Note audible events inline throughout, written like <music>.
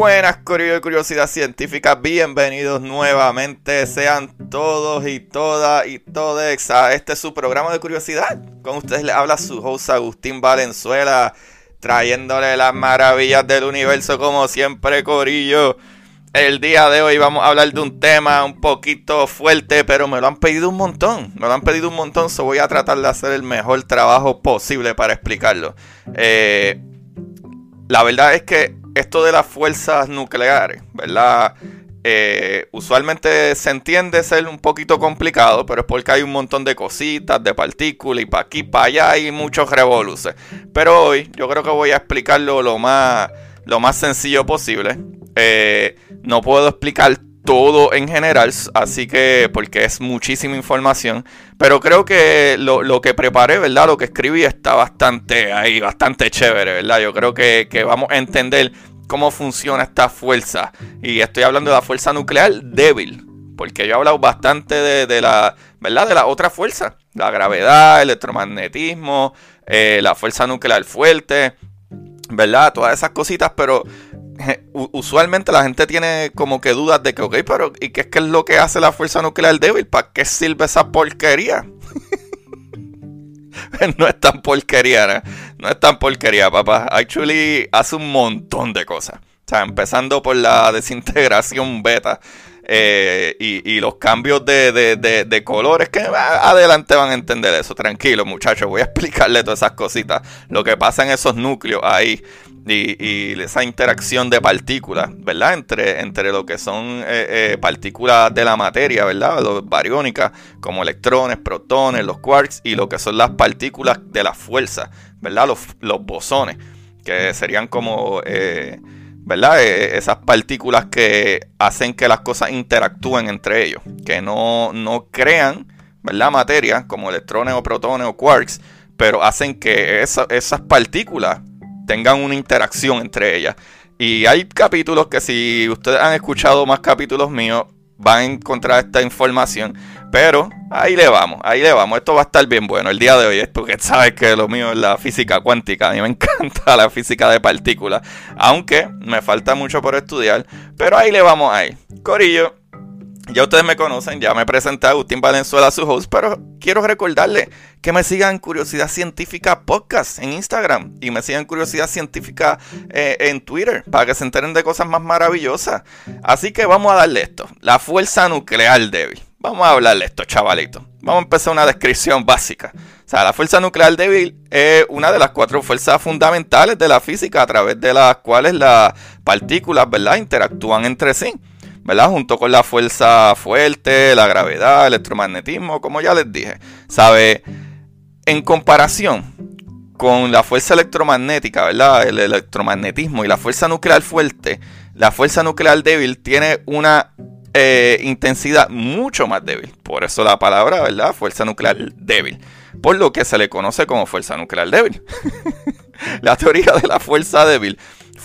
Buenas curiosidad científica, bienvenidos nuevamente, sean todos y todas y todes a este su programa de curiosidad. Con ustedes les habla su host Agustín Valenzuela, trayéndole las maravillas del universo como siempre, Corillo. El día de hoy vamos a hablar de un tema un poquito fuerte, pero me lo han pedido un montón. Me lo han pedido un montón, so voy a tratar de hacer el mejor trabajo posible para explicarlo. Eh, la verdad es que esto de las fuerzas nucleares, ¿verdad? Eh, usualmente se entiende ser un poquito complicado, pero es porque hay un montón de cositas, de partículas y para aquí, para allá hay muchos revoluces. Pero hoy yo creo que voy a explicarlo lo más, lo más sencillo posible. Eh, no puedo explicar todo en general, así que porque es muchísima información, pero creo que lo, que preparé, ¿verdad? Lo que escribí está bastante ahí, bastante chévere, ¿verdad? Yo creo que, vamos a entender cómo funciona esta fuerza. Y estoy hablando de la fuerza nuclear débil, porque yo he hablado bastante de, la, ¿verdad? De la otra fuerza, la gravedad, el electromagnetismo, eh, la fuerza nuclear fuerte, ¿verdad? Todas esas cositas, pero <laughs> usualmente la gente tiene como que dudas de que, ok, pero ¿y qué es, es lo que hace la fuerza nuclear débil? ¿Para qué sirve esa porquería? <laughs> no es tan porquería, ¿no? es tan porquería, papá. Actually hace un montón de cosas. O sea, empezando por la desintegración beta. Eh, y, los cambios de, de, colores que adelante van a entender eso. Tranquilo, muchachos, voy a <laughs> explicarle todas esas cositas. Lo que pasa en esos núcleos ahí y, esa interacción de partículas, ¿verdad? Entre, entre lo que son eh, eh, partículas de la materia, ¿verdad? Los bariónicas, como electrones, protones, los quarks, y lo que son las partículas de la fuerza, ¿verdad? Los, bosones, que serían como, eh, ¿verdad? esas partículas que hacen que las cosas interactúen entre ellos, que no, no crean, ¿verdad? Materia, como electrones o protones o quarks, pero hacen que esas partículas tengan una interacción entre ellas. Y hay capítulos que si ustedes han escuchado más capítulos míos, van a encontrar esta información. Pero ahí le vamos, ahí le vamos. Esto va a estar bien bueno el día de hoy, porque sabes que lo mío es la física cuántica. A mí me <laughs> encanta la física de partículas, aunque me falta mucho por estudiar. Pero ahí le vamos ahí. Corillo, ya ustedes me conocen, ya me presenté a Agustín Valenzuela, su host, pero quiero recordarle que me sigan Curiosidad Científica Podcast en Instagram y me sigan Curiosidad Científica eh, en Twitter para que se enteren de cosas más maravillosas. Así que vamos a darle esto, la fuerza nuclear débil. Vamos a hablarle esto, chavalito. Vamos a empezar una descripción básica. O sea, la fuerza nuclear débil es una de las cuatro fuerzas fundamentales de la física a través de las cuales las partículas, ¿verdad?, interactúan entre sí. ¿Verdad? Junto con la fuerza fuerte, la gravedad, el electromagnetismo, como ya les dije. ¿Sabe? En comparación con la fuerza electromagnética, ¿verdad? El electromagnetismo y la fuerza nuclear fuerte, la fuerza nuclear débil tiene una eh, intensidad mucho más débil. Por eso la palabra, ¿verdad? Fuerza nuclear débil. Por lo que se le conoce como fuerza nuclear débil. <laughs> la teoría de la fuerza débil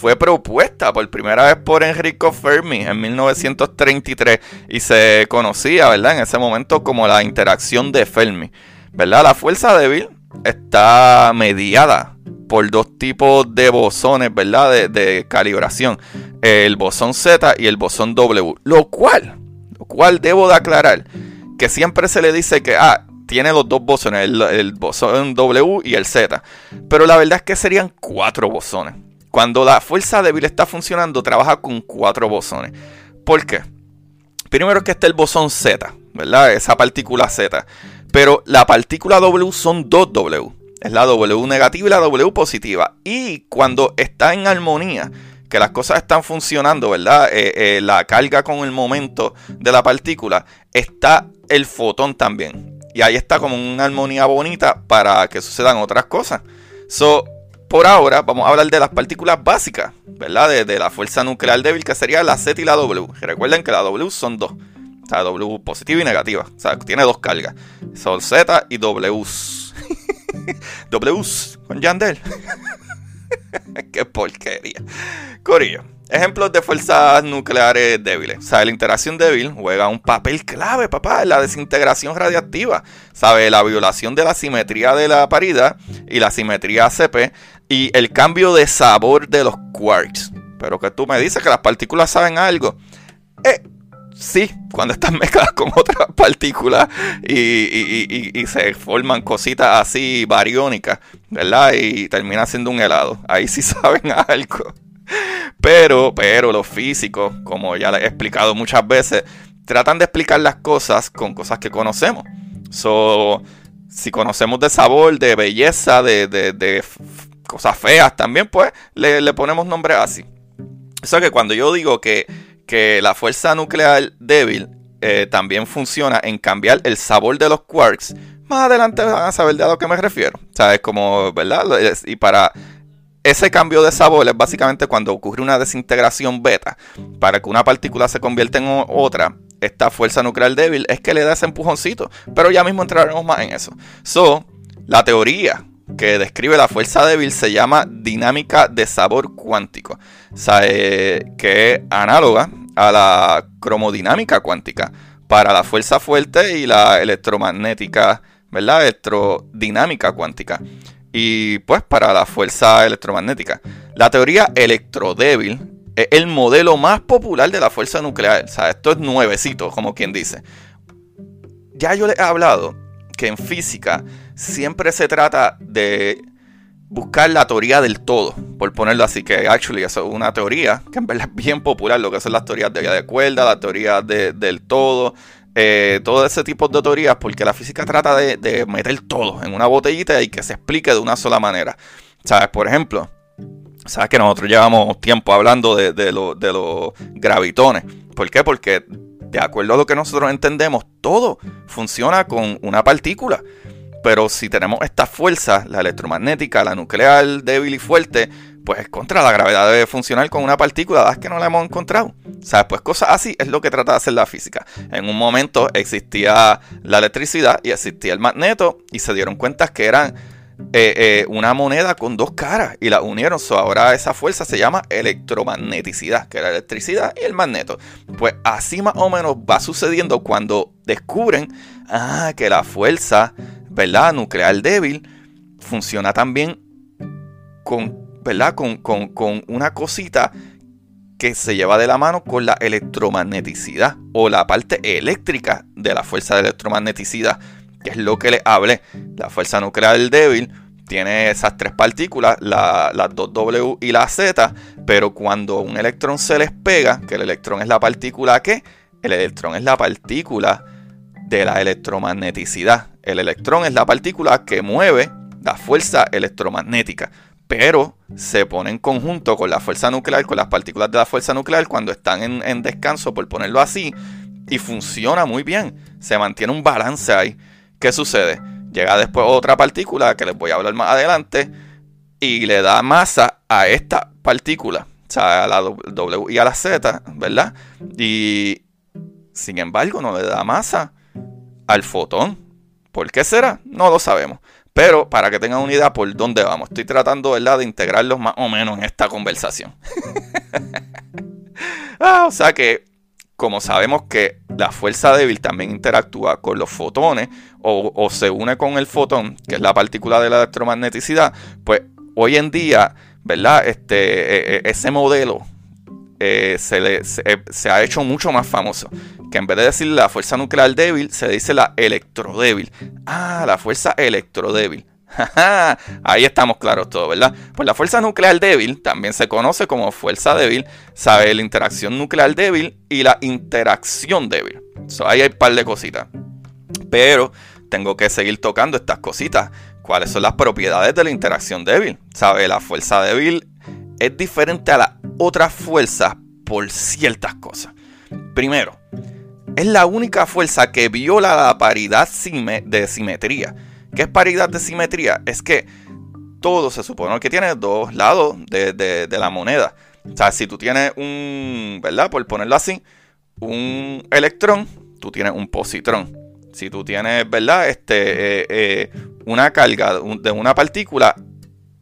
fue propuesta por primera vez por Enrico Fermi en 1933 y se conocía, ¿verdad? En ese momento como la interacción de Fermi, ¿verdad? La fuerza débil está mediada por dos tipos de bosones, ¿verdad? De, calibración, el bosón Z y el bosón W, lo cual, lo cual debo de aclarar que siempre se le dice que, ah, tiene los dos bosones, el, el bosón W y el Z, pero la verdad es que serían cuatro bosones. Cuando la fuerza débil está funcionando, trabaja con cuatro bosones. ¿Por qué? Primero que está el bosón Z, ¿verdad? Esa partícula Z. Pero la partícula W son dos W. Es la W negativa y la W positiva. Y cuando está en armonía, que las cosas están funcionando, ¿verdad? Eh, eh, la carga con el momento de la partícula, está el fotón también. Y ahí está como una armonía bonita para que sucedan otras cosas. So, por ahora vamos a hablar de las partículas básicas, ¿verdad? De, la fuerza nuclear débil, que sería la Z y la W. Recuerden que la W son dos. O sea, W positiva y negativa. O sea, tiene dos cargas. Son Z y W. <laughs> W con Yandel. <laughs> Qué porquería. Corillo. Ejemplos de fuerzas nucleares débiles. ¿Sabe? La interacción débil juega un papel clave, papá, en la desintegración radiactiva. ¿Sabe? La violación de la simetría de la paridad y la simetría CP y el cambio de sabor de los quarks. Pero que tú me dices que las partículas saben algo. Eh, sí, cuando están <laughs> mezcladas con otras partículas y, se forman cositas así bariónicas, ¿verdad? Y termina siendo un helado. Ahí sí <laughs> saben algo. Pero, pero los físicos, como ya les he explicado muchas veces, tratan de explicar las cosas con cosas que conocemos. So, si conocemos de sabor, de belleza, de, cosas feas también, pues le, ponemos nombres así. Eso que cuando yo digo que, que la fuerza nuclear débil eh, también funciona en cambiar el sabor de los quarks, más adelante van a saber de a lo que me refiero. O sea, es como, ¿verdad? Y para ese cambio de sabor es básicamente cuando ocurre una desintegración beta. Para que una partícula se convierta en otra, esta fuerza nuclear débil es que le da ese empujoncito. Pero ya mismo entraremos más en eso. So, la teoría que describe la fuerza débil se llama dinámica de sabor cuántico. O sea, que es análoga a la cromodinámica cuántica para la fuerza fuerte y la electromagnética, ¿verdad? Electrodinámica cuántica y pues para la fuerza electromagnética. La teoría electrodébil es el modelo más popular de la fuerza nuclear. O sea, esto es nuevecito, como quien dice. Ya yo les he hablado que en física siempre se trata de buscar la teoría del todo, por ponerlo así, que actually eso es una teoría que en verdad es bien popular, lo que son las teorías de vía de cuerda, la teoría del todo, eh, todo ese tipo de teorías, porque la física trata de, meter todo en una botellita y que se explique de una sola manera. ¿Sabes? Por ejemplo, sabes que nosotros llevamos tiempo hablando de, de los gravitones. ¿Por qué? Porque de acuerdo a lo que nosotros entendemos, todo funciona con una partícula. Pero si tenemos estas fuerzas, la electromagnética, la nuclear débil y fuerte, pues contra la gravedad debe funcionar con una partícula, es que no la hemos encontrado. ¿Sabes? Pues cosas así es lo que trata de hacer la física. En un momento existía la electricidad y existía el magneto y se dieron cuenta que eran eh, eh, una moneda con dos caras y la unieron. ahora esa fuerza se llama electromagneticidad, que es la electricidad y el magneto. Pues así más o menos va sucediendo cuando descubren ah, que la fuerza, ¿verdad? Nuclear débil funciona también con ¿verdad? Con, una cosita que se lleva de la mano con la electromagneticidad o la parte eléctrica de la fuerza de electromagneticidad, que es lo que le hablé. La fuerza nuclear débil tiene esas tres partículas, las dos W y la Z, pero cuando un electrón se les pega, que el electrón es la partícula que, el electrón es la partícula de la electromagneticidad. El electrón es la partícula que mueve la fuerza electromagnética pero se pone en conjunto con la fuerza nuclear, con las partículas de la fuerza nuclear cuando están en, descanso, por ponerlo así, y funciona muy bien. Se mantiene un balance ahí. ¿Qué sucede? Llega después otra partícula que les voy a hablar más adelante y le da masa a esta partícula, o sea, a la W y a la Z, ¿verdad? Y sin embargo no le da masa al fotón. ¿Por qué será? No lo sabemos. Pero para que tengan una idea por dónde vamos, estoy tratando ¿verdad? de integrarlos más o menos en esta conversación. <laughs> ah, o sea que, como sabemos que la fuerza débil también interactúa con los fotones o, se une con el fotón, que es la partícula de la electromagneticidad, pues hoy en día, ¿verdad? Este, e, e, ese modelo eh, se, se, ha hecho mucho más famoso. Que en vez de decir la fuerza nuclear débil, se dice la electrodébil. Ah, la fuerza electrodébil. <laughs> Ahí estamos claros todos, ¿verdad? Pues la fuerza nuclear débil también se conoce como fuerza débil, sabe la interacción nuclear débil y la interacción débil. ahí hay un par de cositas. Pero tengo que seguir tocando estas cositas. ¿Cuáles son las propiedades de la interacción débil? ¿Sabe? La fuerza débil es diferente a las otras fuerzas por ciertas cosas. Primero, es la única fuerza que viola la paridad de simetría. ¿Qué es paridad de simetría? Es que todo se supone que tiene dos lados de, la moneda. O sea, si tú tienes un, ¿verdad? Por ponerlo así, un electrón, tú tienes un positrón. Si tú tienes, ¿verdad? Este, eh, eh, una carga de una partícula,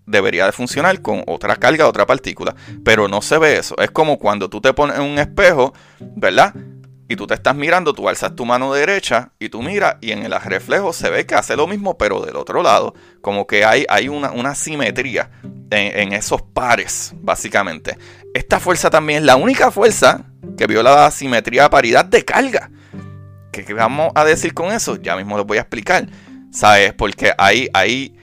debería de funcionar con otra carga de otra partícula. Pero no se ve eso. Es como cuando tú te pones en un espejo, ¿verdad? Y tú te estás mirando, tú alzas tu mano derecha y tú miras y en el reflejo se ve que hace lo mismo pero del otro lado. Como que hay, hay una, simetría en, esos pares, básicamente. Esta fuerza también es la única fuerza que viola la simetría paridad de carga. ¿Qué, vamos a decir con eso? Ya mismo lo voy a explicar. ¿Sabes? Porque hay, hay,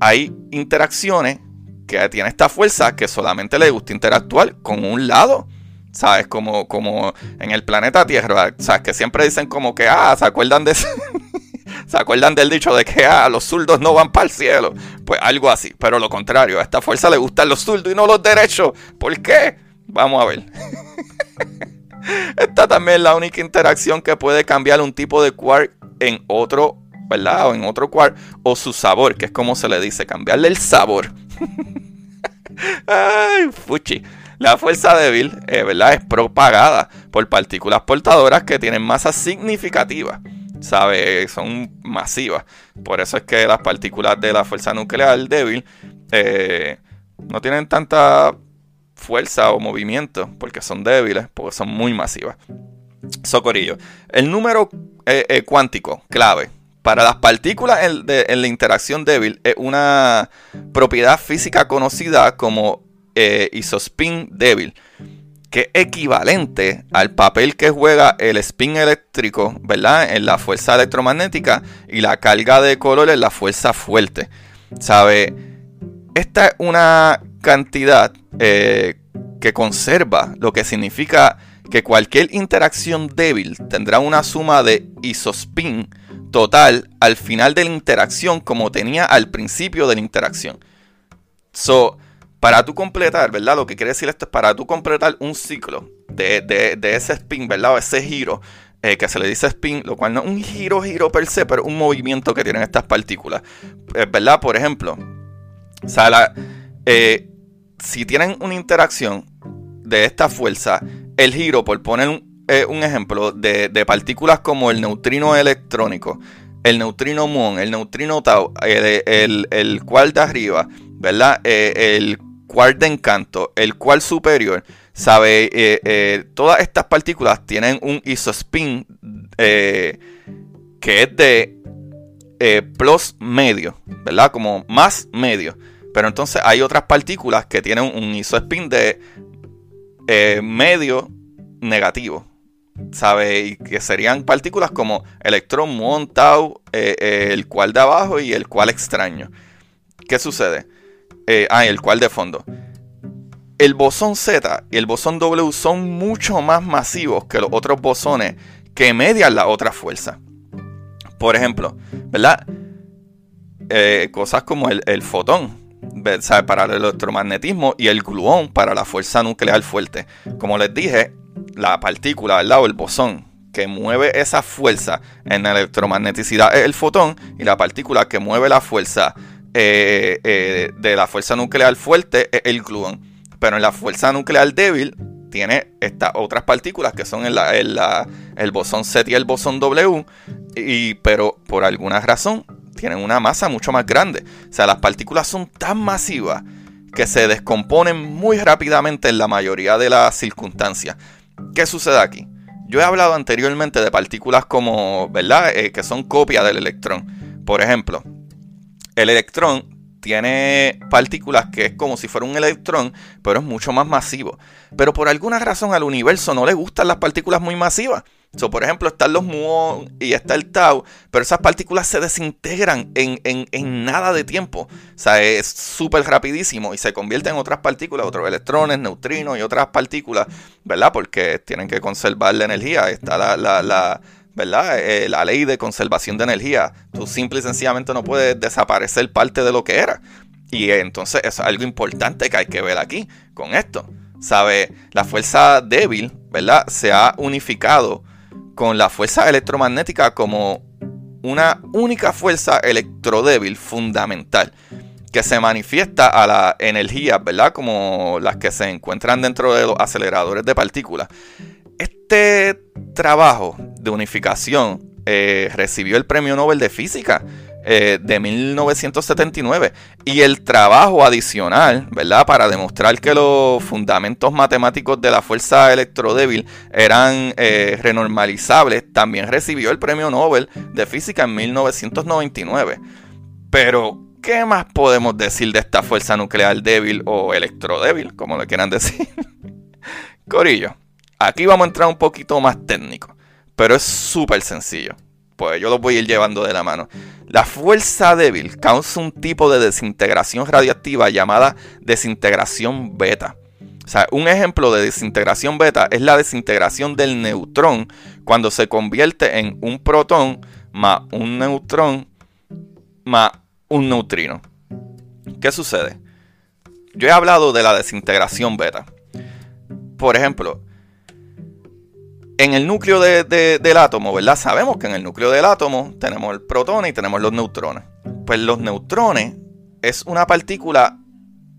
hay interacciones que tiene esta fuerza que solamente le gusta interactuar con un lado. ¿Sabes? Como, como en el planeta Tierra. ¿Sabes? Que siempre dicen como que, ah, ¿se acuerdan de <laughs> ¿Se acuerdan del dicho de que ah, los zurdos no van para el cielo? Pues algo así. Pero lo contrario, a esta fuerza le gustan los zurdos y no los derechos. ¿Por qué? Vamos a ver. <laughs> Esta también es la única interacción que puede cambiar un tipo de quark en otro, ¿verdad? O en otro quark. O su sabor, que es como se le dice, cambiarle el sabor. <laughs> Ay, fuchi. La fuerza débil, eh, ¿verdad? Es propagada por partículas portadoras que tienen masa significativa. ¿Sabe? Son masivas. Por eso es que las partículas de la fuerza nuclear débil eh, no tienen tanta fuerza o movimiento porque son débiles, porque son muy masivas. Socorillo. El número eh, cuántico clave para las partículas en, la interacción débil es una propiedad física conocida como eh, isospin débil, que es equivalente al papel que juega el spin eléctrico, ¿verdad? En la fuerza electromagnética y la carga de color en la fuerza fuerte. ¿Sabe? Esta es una cantidad eh, que conserva, lo que significa que cualquier interacción débil tendrá una suma de isospin total al final de la interacción como tenía al principio de la interacción. So, para tú completar, ¿verdad? Lo que quiere decir esto es para tú completar un ciclo de, ese spin, ¿verdad? O ese giro, eh, que se le dice spin, lo cual no es un giro, giro per se, pero un movimiento que tienen estas partículas, eh, ¿verdad? Por ejemplo, o sea, eh, si tienen una interacción de esta fuerza, el giro, por poner un, ejemplo, de, partículas como el neutrino electrónico, el neutrino muon, el neutrino tau, el, el, cual de arriba, ¿verdad? el cual de encanto, el cual superior, sabe, eh, eh, todas estas partículas tienen un isospin eh, que es de plus medio, ¿verdad? Como más medio. Pero entonces hay otras partículas que tienen un isospin de medio negativo. ¿Sabe? Que serían partículas como electrón, muón, tau, el cual de abajo y el cual extraño. ¿Qué sucede? Eh, ah, el cual de fondo. El bosón Z y el bosón W son mucho más masivos que los otros bosones que median la otra fuerza. Por ejemplo, ¿verdad? Eh, cosas como el, fotón para el electromagnetismo y el gluón para la fuerza nuclear fuerte. Como les dije, la partícula, ¿verdad? O el bosón que mueve esa fuerza en la electromagneticidad es el fotón y la partícula que mueve la fuerza eh, eh, de la fuerza nuclear fuerte es el gluón. Pero en la fuerza nuclear débil tiene estas otras partículas que son el, el bosón Z y el bosón W. Y, pero por alguna razón tienen una masa mucho más grande. O sea, las partículas son tan masivas que se descomponen muy rápidamente en la mayoría de las circunstancias. ¿Qué sucede aquí? Yo he hablado anteriormente de partículas como, ¿verdad? Eh, que son copias del electrón. Por ejemplo, el electrón tiene partículas que es como si fuera un electrón, pero es mucho más masivo. Pero por alguna razón al universo no le gustan las partículas muy masivas. So, por ejemplo, están los muons y está el tau, pero esas partículas se desintegran en, nada de tiempo. O sea, es súper rapidísimo y se convierten en otras partículas, otros electrones, neutrinos y otras partículas, ¿verdad? Porque tienen que conservar la energía. Está la, la ¿verdad? Eh, la ley de conservación de energía. Tú simple y sencillamente no puedes desaparecer parte de lo que era. Y entonces es algo importante que hay que ver aquí con esto. ¿Sabe? La fuerza débil, ¿verdad? Se ha unificado con la fuerza electromagnética como una única fuerza electrodébil fundamental que se manifiesta a la energía, ¿verdad? Como las que se encuentran dentro de los aceleradores de partículas. Este trabajo de unificación eh, recibió el Premio Nobel de Física eh, de 1979 y el trabajo adicional, ¿verdad? Para demostrar que los fundamentos matemáticos de la fuerza electrodébil eran eh, renormalizables, también recibió el Premio Nobel de Física en 1999. Pero, ¿qué más podemos decir de esta fuerza nuclear débil o electrodébil, como le quieran decir? <laughs> Corillo, aquí vamos a entrar un poquito más técnico, pero es súper sencillo pues yo lo voy a ir llevando de la mano. La fuerza débil causa un tipo de desintegración radiactiva llamada desintegración beta. O sea, un ejemplo de desintegración beta es la desintegración del neutrón cuando se convierte en un protón más un neutrón más un neutrino. ¿Qué sucede? Yo he hablado de la desintegración beta. Por ejemplo, en el núcleo del átomo, ¿verdad? Sabemos que en el núcleo del átomo tenemos el protón y tenemos los neutrones. Pues los neutrones es una partícula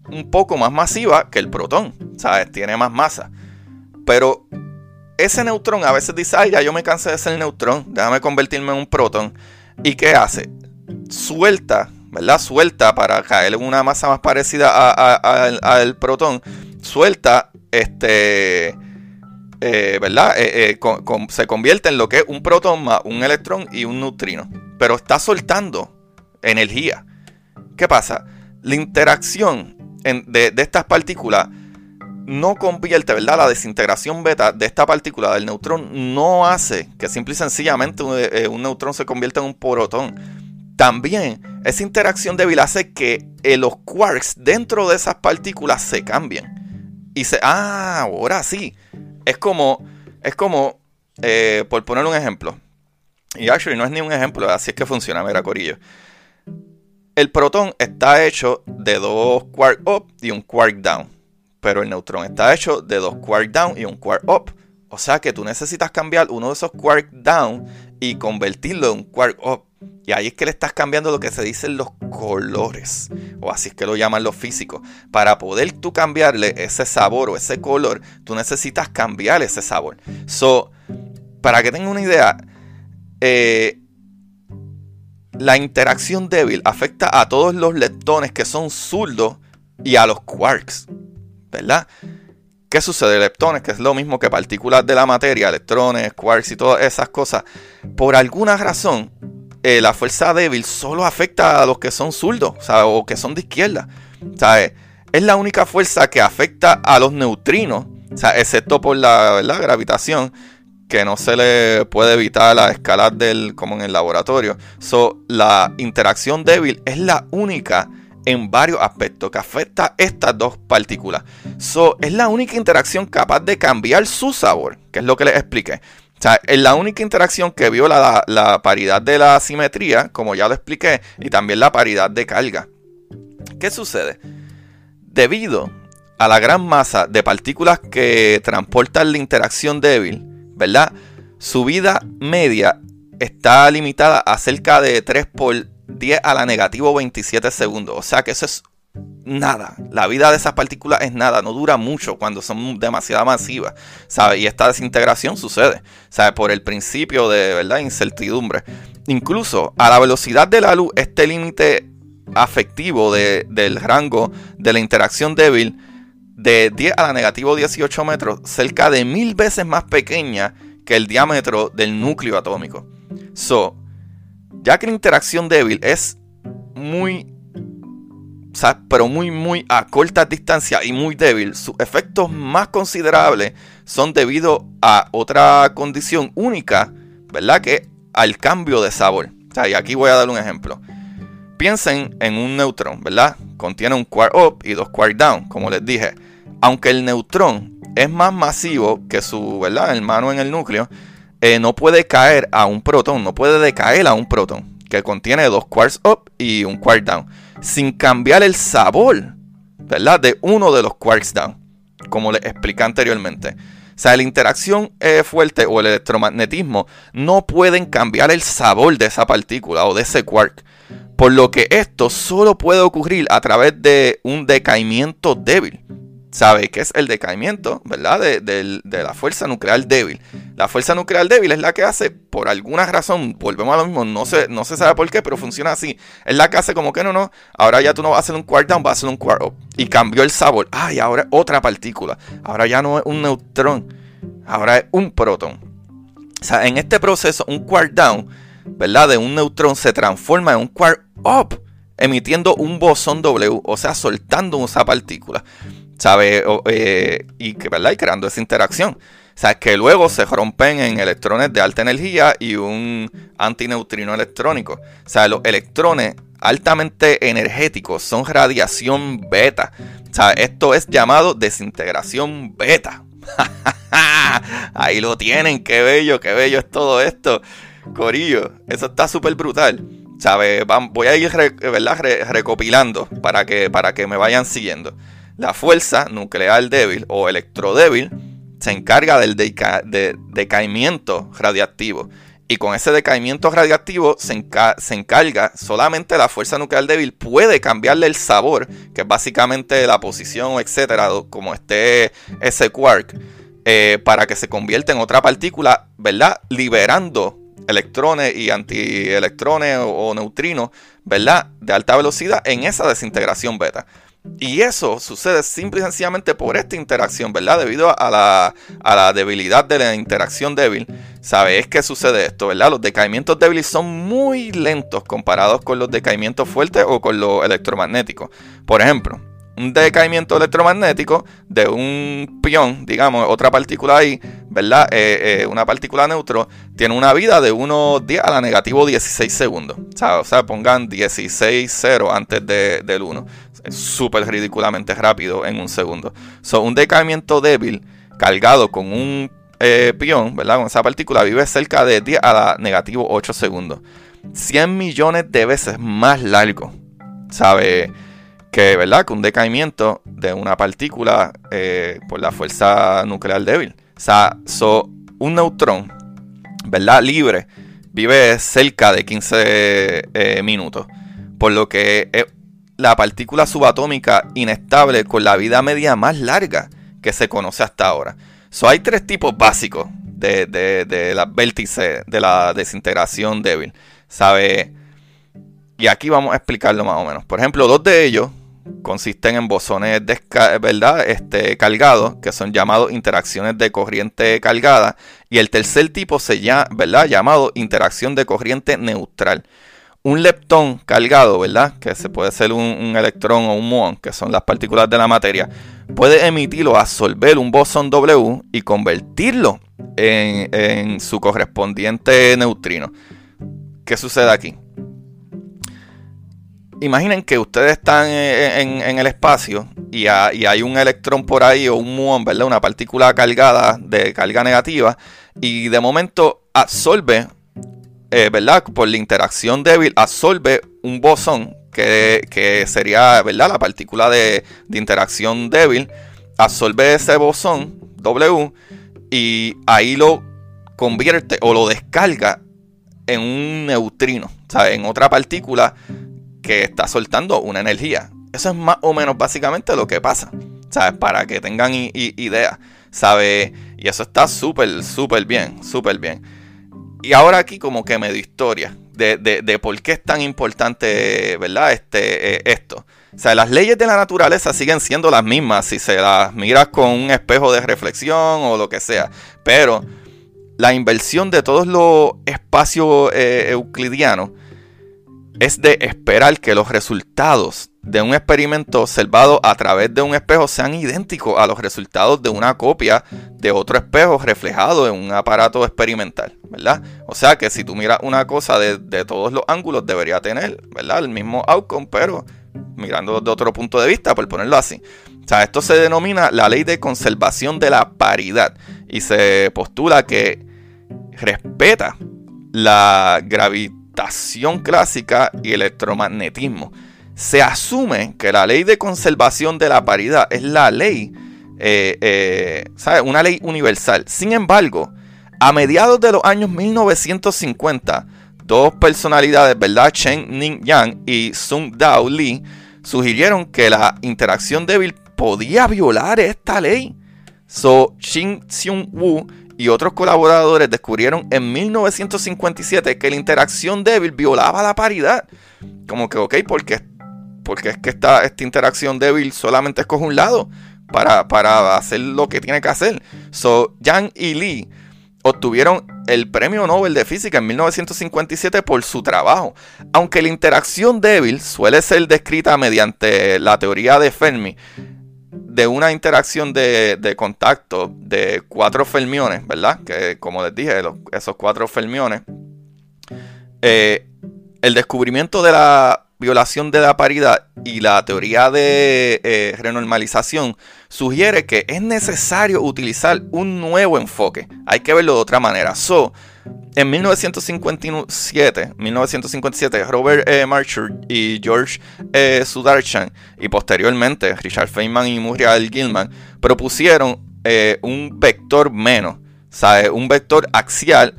un poco más masiva que el protón, ¿sabes? Tiene más masa. Pero ese neutrón a veces dice, ay, ya yo me cansé de ser neutrón, déjame convertirme en un protón. ¿Y qué hace? Suelta, ¿verdad? Suelta para caer en una masa más parecida al protón. Suelta este eh, ¿verdad? Eh, eh, se convierte en lo que es un protón más un electrón y un neutrino. Pero está soltando energía. ¿Qué pasa? La interacción de, estas partículas no convierte, ¿verdad? La desintegración beta de esta partícula del neutrón no hace que simple y sencillamente un, neutrón se convierta en un protón. También esa interacción débil hace que los quarks dentro de esas partículas se cambien. Y se. Ah, ahora sí es como, es como, eh, por poner un ejemplo, y actually no es ni un ejemplo, así es que funciona, mira, Corillo. El protón está hecho de dos quark up y un quark down, pero el neutrón está hecho de dos quark down y un quark up. O sea que tú necesitas cambiar uno de esos quark down y convertirlo en un quark up. Y ahí es que le estás cambiando lo que se dicen los colores, o así es que lo llaman los físicos. Para poder tú cambiarle ese sabor o ese color, tú necesitas cambiar ese sabor. So, para que tengan una idea, eh, la interacción débil afecta a todos los leptones que son zurdos y a los quarks, ¿verdad? ¿Qué sucede? Leptones, que es lo mismo que partículas de la materia, electrones, quarks y todas esas cosas, por alguna razón eh, la fuerza débil solo afecta a los que son zurdos o que son de izquierda. Es la única fuerza que afecta a los neutrinos, excepto por la, gravitación, que no se le puede evitar a escala del, como en el laboratorio. So, la interacción débil es la única en varios aspectos que afecta a estas dos partículas. So, es la única interacción capaz de cambiar su sabor, que es lo que les expliqué. O sea, es la única interacción que viola la, paridad de la simetría, como ya lo expliqué, y también la paridad de carga. ¿Qué sucede? Debido a la gran masa de partículas que transportan la interacción débil, ¿verdad? Su vida media está limitada a cerca de 3 por 10 a la negativo 27 segundos. O sea que eso es nada. La vida de esas partículas es nada, no dura mucho cuando son demasiado masivas, ¿sabes? Y esta desintegración sucede, ¿sabes? Por el principio de, ¿verdad? Incertidumbre. Incluso a la velocidad de la luz, este límite afectivo del rango de la interacción débil de 10 a la negativo 18 metros, cerca de mil veces más pequeña que el diámetro del núcleo atómico. So, ya que la interacción débil es muy pero muy, muy a corta distancia y muy débil, sus efectos más considerables son debido a otra condición única, ¿verdad? Que al cambio de sabor. y aquí voy a dar un ejemplo. Piensen en un neutrón, ¿verdad? Contiene un quark up y dos quark down, como les dije. Aunque el neutrón es más masivo que su ¿verdad? hermano en el núcleo, eh, no puede caer a un protón, no puede decaer a un protón, que contiene dos quarks up y un quark down, sin cambiar el sabor, ¿verdad? De uno de los quarks down, como les expliqué anteriormente. O sea, la interacción eh, fuerte o el electromagnetismo no pueden cambiar el sabor de esa partícula o de ese quark. Por lo que esto solo puede ocurrir a través de un decaimiento débil. ¿Sabe qué es el decaimiento? ¿Verdad? De, la fuerza nuclear débil. La fuerza nuclear débil es la que hace, por alguna razón, volvemos a lo mismo, no se, no sabe por qué, pero funciona así. Es la que hace como que no, no, ahora ya tú no vas a hacer un quark down, vas a hacer un quark up. Y cambió el sabor. Ay, ahora es otra partícula. Ahora ya no es un neutrón, ahora es un protón. O sea, en este proceso, un quark down, ¿verdad? De un neutrón se transforma en un quark up, emitiendo un bosón W, o sea, soltando esa partícula. ¿Sabe? Eh, y, ¿verdad? y creando esa interacción. O sea, que luego se rompen en electrones de alta energía y un antineutrino electrónico. O sea, los electrones altamente energéticos son radiación beta. O sea, esto es llamado desintegración beta. <laughs> Ahí lo tienen, qué bello, qué bello es todo esto. Corillo, eso está súper brutal. ¿Sabe? Voy a ir ¿verdad? recopilando para que, para que me vayan siguiendo. La fuerza nuclear débil o electrodébil se encarga del decaimiento radiactivo. Y con ese decaimiento radiactivo se, encarga solamente la fuerza nuclear débil puede cambiarle el sabor, que es básicamente la posición, etcétera, como esté ese quark, eh, para que se convierta en otra partícula, ¿verdad? Liberando electrones y antielectrones o, o neutrinos, ¿verdad? De alta velocidad en esa desintegración beta. Y eso sucede simple y sencillamente por esta interacción, ¿verdad? Debido a la, a la debilidad de la interacción débil. ¿Sabes qué sucede esto, verdad? Los decaimientos débiles son muy lentos comparados con los decaimientos fuertes o con los electromagnéticos. Por ejemplo, un decaimiento electromagnético de un pión, digamos, otra partícula ahí, ¿verdad? Eh, eh, una partícula neutro, tiene una vida de unos 10 a la negativo 16 segundos. O sea, pongan 16 0 antes del 1. Es súper ridículamente rápido en un segundo. So, un decaimiento débil cargado con un eh, pión, ¿verdad? Con esa partícula vive cerca de 10 a la negativo 8 segundos. 100 millones de veces más largo. ¿Sabe? Que, ¿verdad? que un decaimiento de una partícula eh, por la fuerza nuclear débil. O sea, un neutrón, ¿verdad? Libre, vive cerca de 15 eh, minutos. Por lo que es la partícula subatómica inestable con la vida media más larga que se conoce hasta ahora. So, hay tres tipos básicos de, de, de la vértice, de la desintegración débil. ¿Sabe? Y aquí vamos a explicarlo más o menos. Por ejemplo, dos de ellos consisten en bosones ¿verdad? Este, cargados, que son llamados interacciones de corriente cargada, y el tercer tipo se llama, ¿verdad? llamado interacción de corriente neutral. Un leptón cargado, ¿verdad? Que se puede ser un, electrón o un muón, que son las partículas de la materia, puede emitir o absorber un bosón W y convertirlo en, en su correspondiente neutrino. ¿Qué sucede aquí? Imaginen que ustedes están en, el espacio y, hay un electrón por ahí o un muón, ¿verdad? Una partícula cargada de carga negativa y de momento absorbe, eh, ¿verdad? Por la interacción débil, absorbe un bosón que, sería, ¿verdad? La partícula de, de interacción débil, absorbe ese bosón W y ahí lo convierte o lo descarga en un neutrino, o sea, en otra partícula que está soltando una energía. Eso es más o menos básicamente lo que pasa. ¿Sabes? Para que tengan idea. ¿Sabes? Y eso está súper, súper bien. Súper bien. Y ahora aquí como que me historia de, por qué es tan importante, ¿verdad? Este, eh, esto. O sea, las leyes de la naturaleza siguen siendo las mismas si se las miras con un espejo de reflexión o lo que sea. Pero la inversión de todos los espacios eh, euclidianos es de esperar que los resultados de un experimento observado a través de un espejo sean idénticos a los resultados de una copia de otro espejo reflejado en un aparato experimental, ¿verdad? O sea que si tú miras una cosa de, todos los ángulos debería tener, ¿verdad? El mismo outcome, pero mirando de otro punto de vista, por ponerlo así. O sea, esto se denomina la ley de conservación de la paridad y se postula que respeta la clásica y electromagnetismo. Se asume que la ley de conservación de la paridad es la ley, eh, eh, una ley universal. Sin embargo, a mediados de los años 1950, dos personalidades, ¿verdad? Chen Ning Yang y Sung Dao Lee, sugirieron que la interacción débil podía violar esta ley. So, Shin Seung Woo y otros colaboradores descubrieron en 1957 que la interacción débil violaba la paridad. Como que, ok, porque, porque es que esta, esta interacción débil solamente escoge un lado para, para hacer lo que tiene que hacer. So, Yang y Lee obtuvieron el Premio Nobel de Física en 1957 por su trabajo. Aunque la interacción débil suele ser descrita mediante la teoría de Fermi, de una interacción de, contacto de cuatro fermiones, ¿verdad? Que como les dije, esos cuatro fermiones, eh, el descubrimiento de la violación de la paridad y la teoría de eh, renormalización sugiere que es necesario utilizar un nuevo enfoque. Hay que verlo de otra manera. So, en 1957, 1957 Robert E. Marcher y George E. Sudarshan y posteriormente Richard Feynman y Muriel Gilman propusieron eh, un vector menos, ¿sabe? un vector axial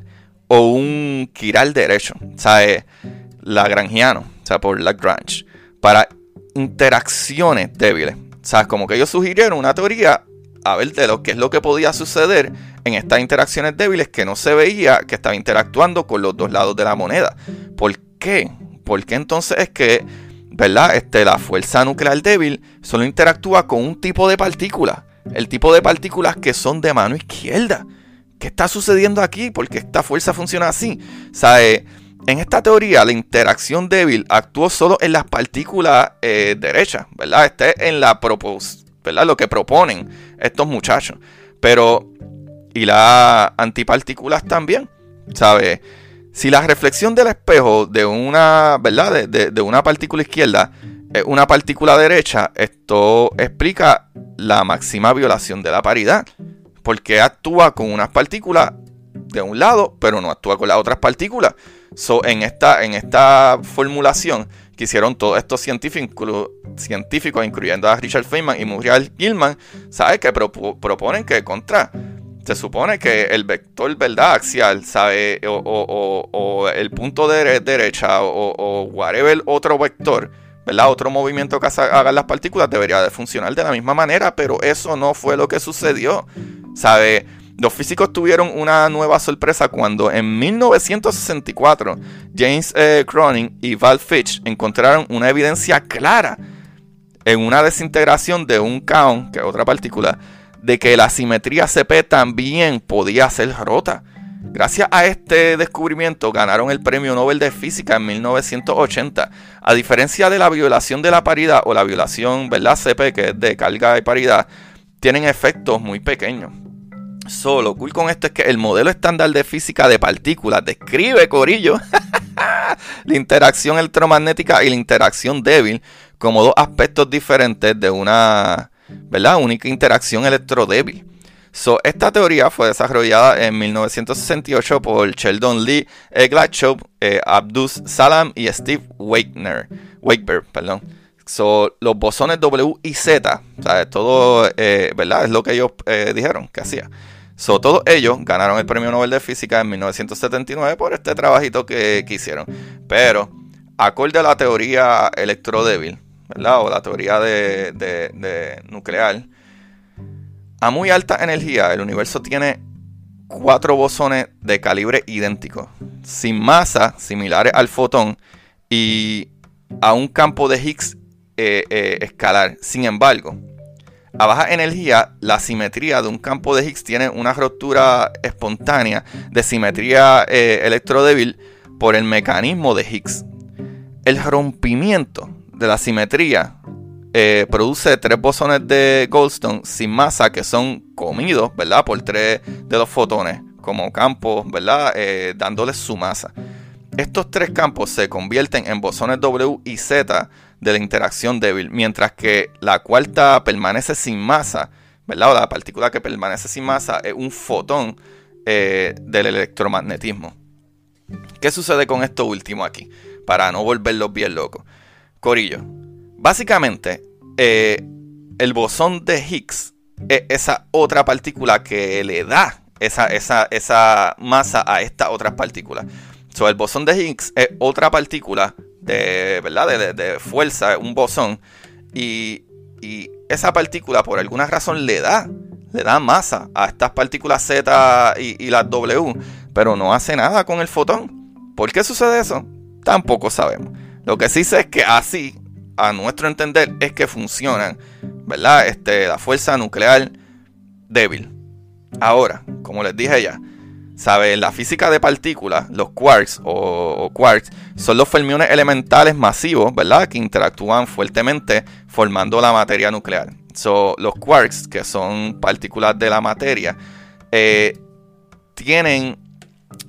o un quiral derecho, ¿sabe? lagrangiano sea, por Lagrange, para interacciones débiles. O sea, como que ellos sugirieron una teoría a ver de lo que es lo que podía suceder en estas interacciones débiles que no se veía que estaba interactuando con los dos lados de la moneda. ¿Por qué? Porque entonces es que, ¿verdad? Este, la fuerza nuclear débil solo interactúa con un tipo de partículas. El tipo de partículas que son de mano izquierda. ¿Qué está sucediendo aquí? Porque esta fuerza funciona así. O en esta teoría, la interacción débil actuó solo en las partículas eh, derechas, ¿verdad? Este en la propos ¿verdad? Lo que proponen estos muchachos. Pero, y las antipartículas también, ¿sabes? Si la reflexión del espejo de una, ¿verdad? De, una partícula izquierda es una partícula derecha, esto explica la máxima violación de la paridad. Porque actúa con unas partículas de un lado, pero no actúa con las otras partículas. So, en, esta, en esta formulación que hicieron todos estos científicos, científicos incluyendo a Richard Feynman y Muriel Gilman, ¿sabes? Que proponen que contra. Se supone que el vector verdad axial, ¿sabe? O, el punto de derecha o, whatever otro vector, ¿verdad? Otro movimiento que hagan las partículas debería de funcionar de la misma manera, pero eso no fue lo que sucedió, ¿sabe? Los físicos tuvieron una nueva sorpresa cuando en 1964 James eh, Cronin y Val Fitch encontraron una evidencia clara en una desintegración de un kaon, que es otra partícula, de que la simetría CP también podía ser rota. Gracias a este descubrimiento ganaron el Premio Nobel de Física en 1980. A diferencia de la violación de la paridad o la violación, ¿verdad? CP, que es de carga y paridad, tienen efectos muy pequeños. Solo, cool con esto es que el modelo estándar de física de partículas describe, Corillo, <laughs> la interacción electromagnética y la interacción débil como dos aspectos diferentes de una ¿verdad? única interacción electrodébil. So, esta teoría fue desarrollada en 1968 por Sheldon Lee Glashow, eh, Abdus Salam y Steve Wakener, Wakeberg. Perdón. So, los bosones W y Z, todo eh, ¿verdad? es lo que ellos eh, dijeron que hacía. So, todos ellos ganaron el Premio Nobel de Física en 1979 por este trabajito que, hicieron. Pero, acorde a la teoría electrodébil, ¿verdad? O la teoría de, nuclear, a muy alta energía el universo tiene cuatro bosones de calibre idéntico, sin masa, similares al fotón, y a un campo de Higgs eh, eh, escalar. Sin embargo, a baja energía, la simetría de un campo de Higgs tiene una ruptura espontánea de simetría eh, electrodébil por el mecanismo de Higgs. El rompimiento de la simetría eh, produce tres bosones de Goldstone sin masa que son comidos, ¿verdad? Por tres de los fotones como campos, ¿verdad? Eh, dándoles su masa. Estos tres campos se convierten en bosones W y Z de la interacción débil, mientras que la cuarta permanece sin masa, ¿verdad? O la partícula que permanece sin masa es un fotón eh, del electromagnetismo. ¿Qué sucede con esto último aquí? Para no volverlos bien locos. Corillo, básicamente, eh, el bosón de Higgs es esa otra partícula que le da esa, esa, masa a estas otras partículas. So, el bosón de Higgs es otra partícula de, ¿verdad? de, fuerza, un bosón. Y, esa partícula, por alguna razón, le da, le da masa a estas partículas Z y, y las W, pero no hace nada con el fotón. ¿Por qué sucede eso? Tampoco sabemos. Lo que sí sé es que así, a nuestro entender, es que funcionan, ¿verdad? Este, la fuerza nuclear débil. Ahora, como les dije ya, ¿sabe? La física de partículas, los quarks o, quarks, son los fermiones elementales masivos, ¿verdad? Que interactúan fuertemente formando la materia nuclear. So, los quarks, que son partículas de la materia, eh, tienen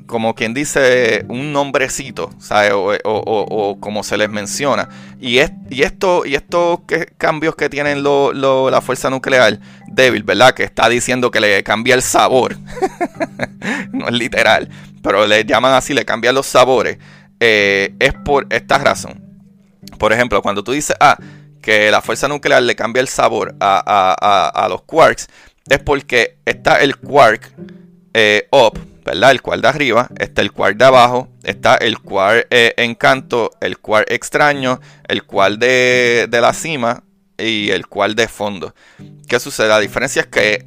como quien dice, un nombrecito, ¿sabes? O, como se les menciona. Y, es, y, esto, y estos cambios que tienen la fuerza nuclear débil, ¿verdad? Que está diciendo que le cambia el sabor. <laughs> no es literal, pero le llaman así, le cambian los sabores. Eh, es por esta razón. Por ejemplo, cuando tú dices, ah, que la fuerza nuclear le cambia el sabor a, los quarks, es porque está el quark eh, up, ¿verdad? El cual de arriba, está el cual de abajo, está el cual eh, encanto, el cual extraño, el cual de, de la cima y el cual de fondo. ¿Qué sucede? La diferencia es que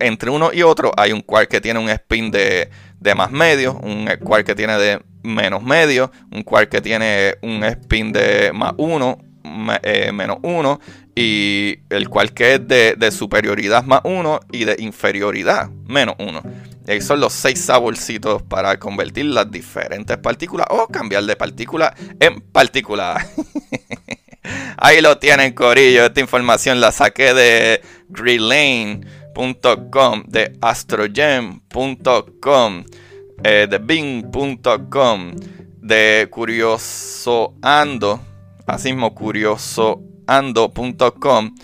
entre uno y otro hay un cual que tiene un spin de, de más medio, un cual que tiene de menos medio, un cual que tiene un spin de más uno, eh, menos uno y el cual que es de, de, superioridad más uno y de inferioridad menos uno esos son los seis saborcitos para convertir las diferentes partículas o cambiar de partícula en partícula. <laughs> Ahí lo tienen, Corillo. Esta información la saqué de greenlane.com, de astrogem.com, eh, de bing.com, de curiosoando, así mismo curiosoando.com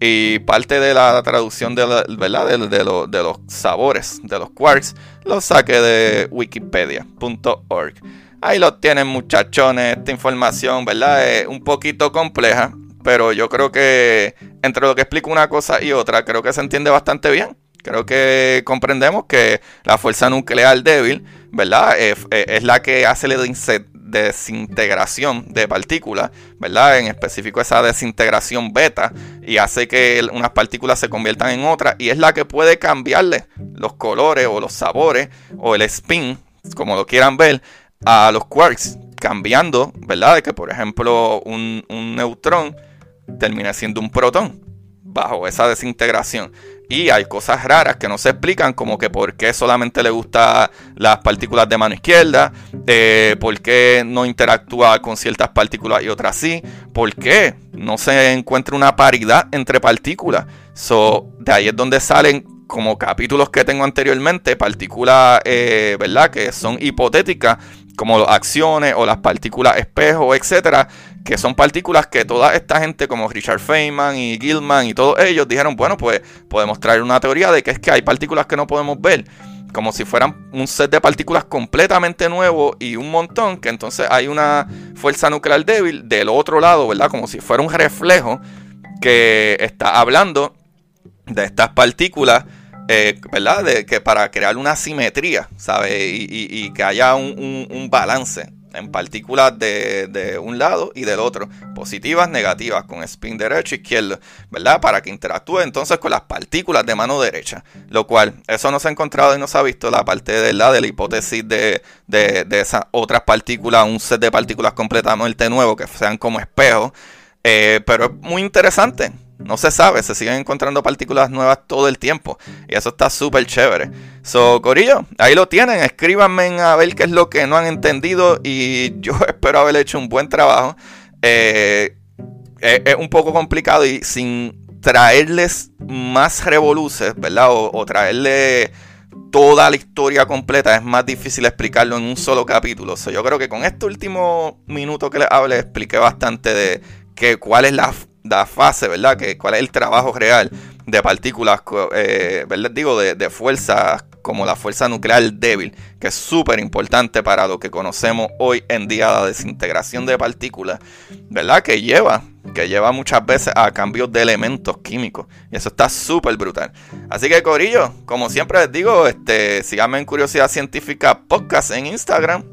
y parte de la traducción de, ¿verdad? De, los sabores de los quarks lo saqué de wikipedia.org. Ahí lo tienen muchachones, esta información, ¿verdad? Es un poquito compleja, pero yo creo que entre lo que explico una cosa y otra, creo que se entiende bastante bien. Creo que comprendemos que la fuerza nuclear débil, ¿verdad? Es, la que hace el desintegración de partículas, ¿verdad? En específico esa desintegración beta y hace que unas partículas se conviertan en otras y es la que puede cambiarle los colores o los sabores o el spin, como lo quieran ver, a los quarks, cambiando, ¿verdad? De que por ejemplo un, un neutrón termina siendo un protón bajo esa desintegración. Y hay cosas raras que no se explican, como que por qué solamente le gusta las partículas de mano izquierda, eh, por qué no interactúa con ciertas partículas y otras sí, por qué no se encuentra una paridad entre partículas. So, de ahí es donde salen como capítulos que tengo anteriormente, partículas, eh, ¿verdad? Que son hipotéticas, como acciones o las partículas espejo, etcétera, que son partículas que toda esta gente como Richard Feynman y Gilman y todos ellos dijeron, bueno, pues podemos traer una teoría de que es que hay partículas que no podemos ver, como si fueran un set de partículas completamente nuevo y un montón, que entonces hay una fuerza nuclear débil del otro lado, ¿verdad? Como si fuera un reflejo que está hablando de estas partículas. Eh, ¿verdad? De que para crear una simetría, ¿sabes? Y, que haya un balance en partículas de, un lado y del otro, positivas, negativas, con spin derecho, izquierdo, ¿verdad? Para que interactúe entonces con las partículas de mano derecha, lo cual eso no se ha encontrado y no se ha visto la parte de la, de la hipótesis de, de, de esas otras partículas, un set de partículas completamente nuevo que sean como espejos, eh, pero es muy interesante. No se sabe, se siguen encontrando partículas nuevas todo el tiempo. Y eso está súper chévere. So, Corillo, ahí lo tienen. Escríbanme a ver qué es lo que no han entendido. Y <laughs> yo espero haber hecho un buen trabajo. Eh, es, un poco complicado y sin traerles más revoluces, ¿verdad? O, o traerle toda la historia completa es más difícil explicarlo en un solo capítulo. Yo creo que con este último minuto que les hable expliqué bastante de cuál es la la fase, ¿verdad? Que, cuál es el trabajo real de partículas, eh, ¿verdad? Digo, de, de fuerzas como la fuerza nuclear débil, que es súper importante para lo que conocemos hoy en día la desintegración de partículas, ¿verdad? Que lleva, que lleva muchas veces a cambios de elementos químicos. Y eso está súper brutal. Así que, Corillo, como siempre les digo, este, síganme en Curiosidad Científica Podcast en Instagram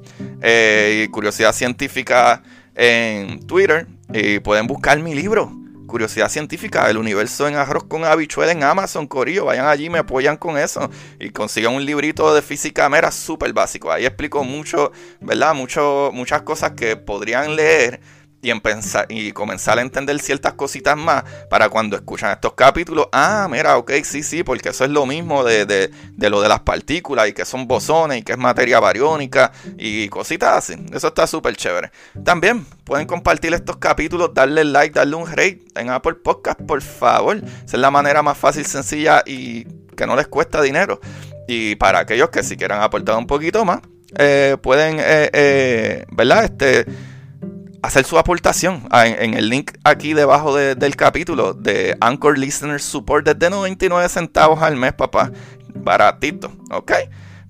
eh, y Curiosidad Científica en Twitter. Y pueden buscar mi libro Curiosidad Científica, el universo en arroz con habichuela en Amazon, Corillo. Vayan allí, me apoyan con eso. Y consigan un librito de física mera súper básico. Ahí explico mucho, ¿verdad? Mucho, muchas cosas que podrían leer y, empezar, y comenzar a entender ciertas cositas más para cuando escuchan estos capítulos, ah, mira, ok, sí, sí, porque eso es lo mismo de, de, de lo de las partículas y que son bosones y que es materia bariónica y cositas así. Eso está súper chévere. También pueden compartir estos capítulos, darle like, darle un rate en Apple Podcast, por favor. Esa es la manera más fácil, sencilla y que no les cuesta dinero. Y para aquellos que si quieran aportar un poquito más, eh, pueden, eh, eh, ¿verdad? Este hacer su aportación ah, en, el link aquí debajo del capítulo de Anchor Listener Support desde 99 centavos al mes, papá. Baratito, ¿ok?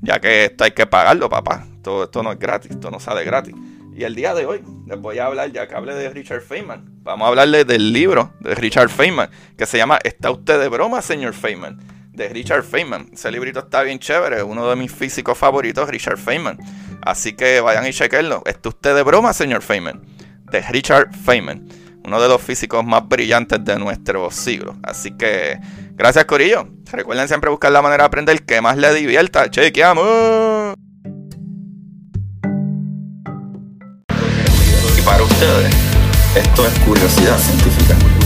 Ya que esto hay que pagarlo, papá. Todo esto no es gratis, esto no sale gratis. Y el día de hoy les voy a hablar, ya que hablé de Richard Feynman, vamos a hablarle del libro de Richard Feynman, que se llama ¿Está usted de broma, señor Feynman? De Richard Feynman. Ese librito está bien chévere, uno de mis físicos favoritos, Richard Feynman. Así que vayan y chequenlo. ¿Está usted de broma, señor Feynman? de Richard Feynman, uno de los físicos más brillantes de nuestro siglo. Así que, gracias Corillo. Recuerden siempre buscar la manera de aprender que más les divierta. ¡Chequeamos! Y para ustedes, esto es curiosidad científica.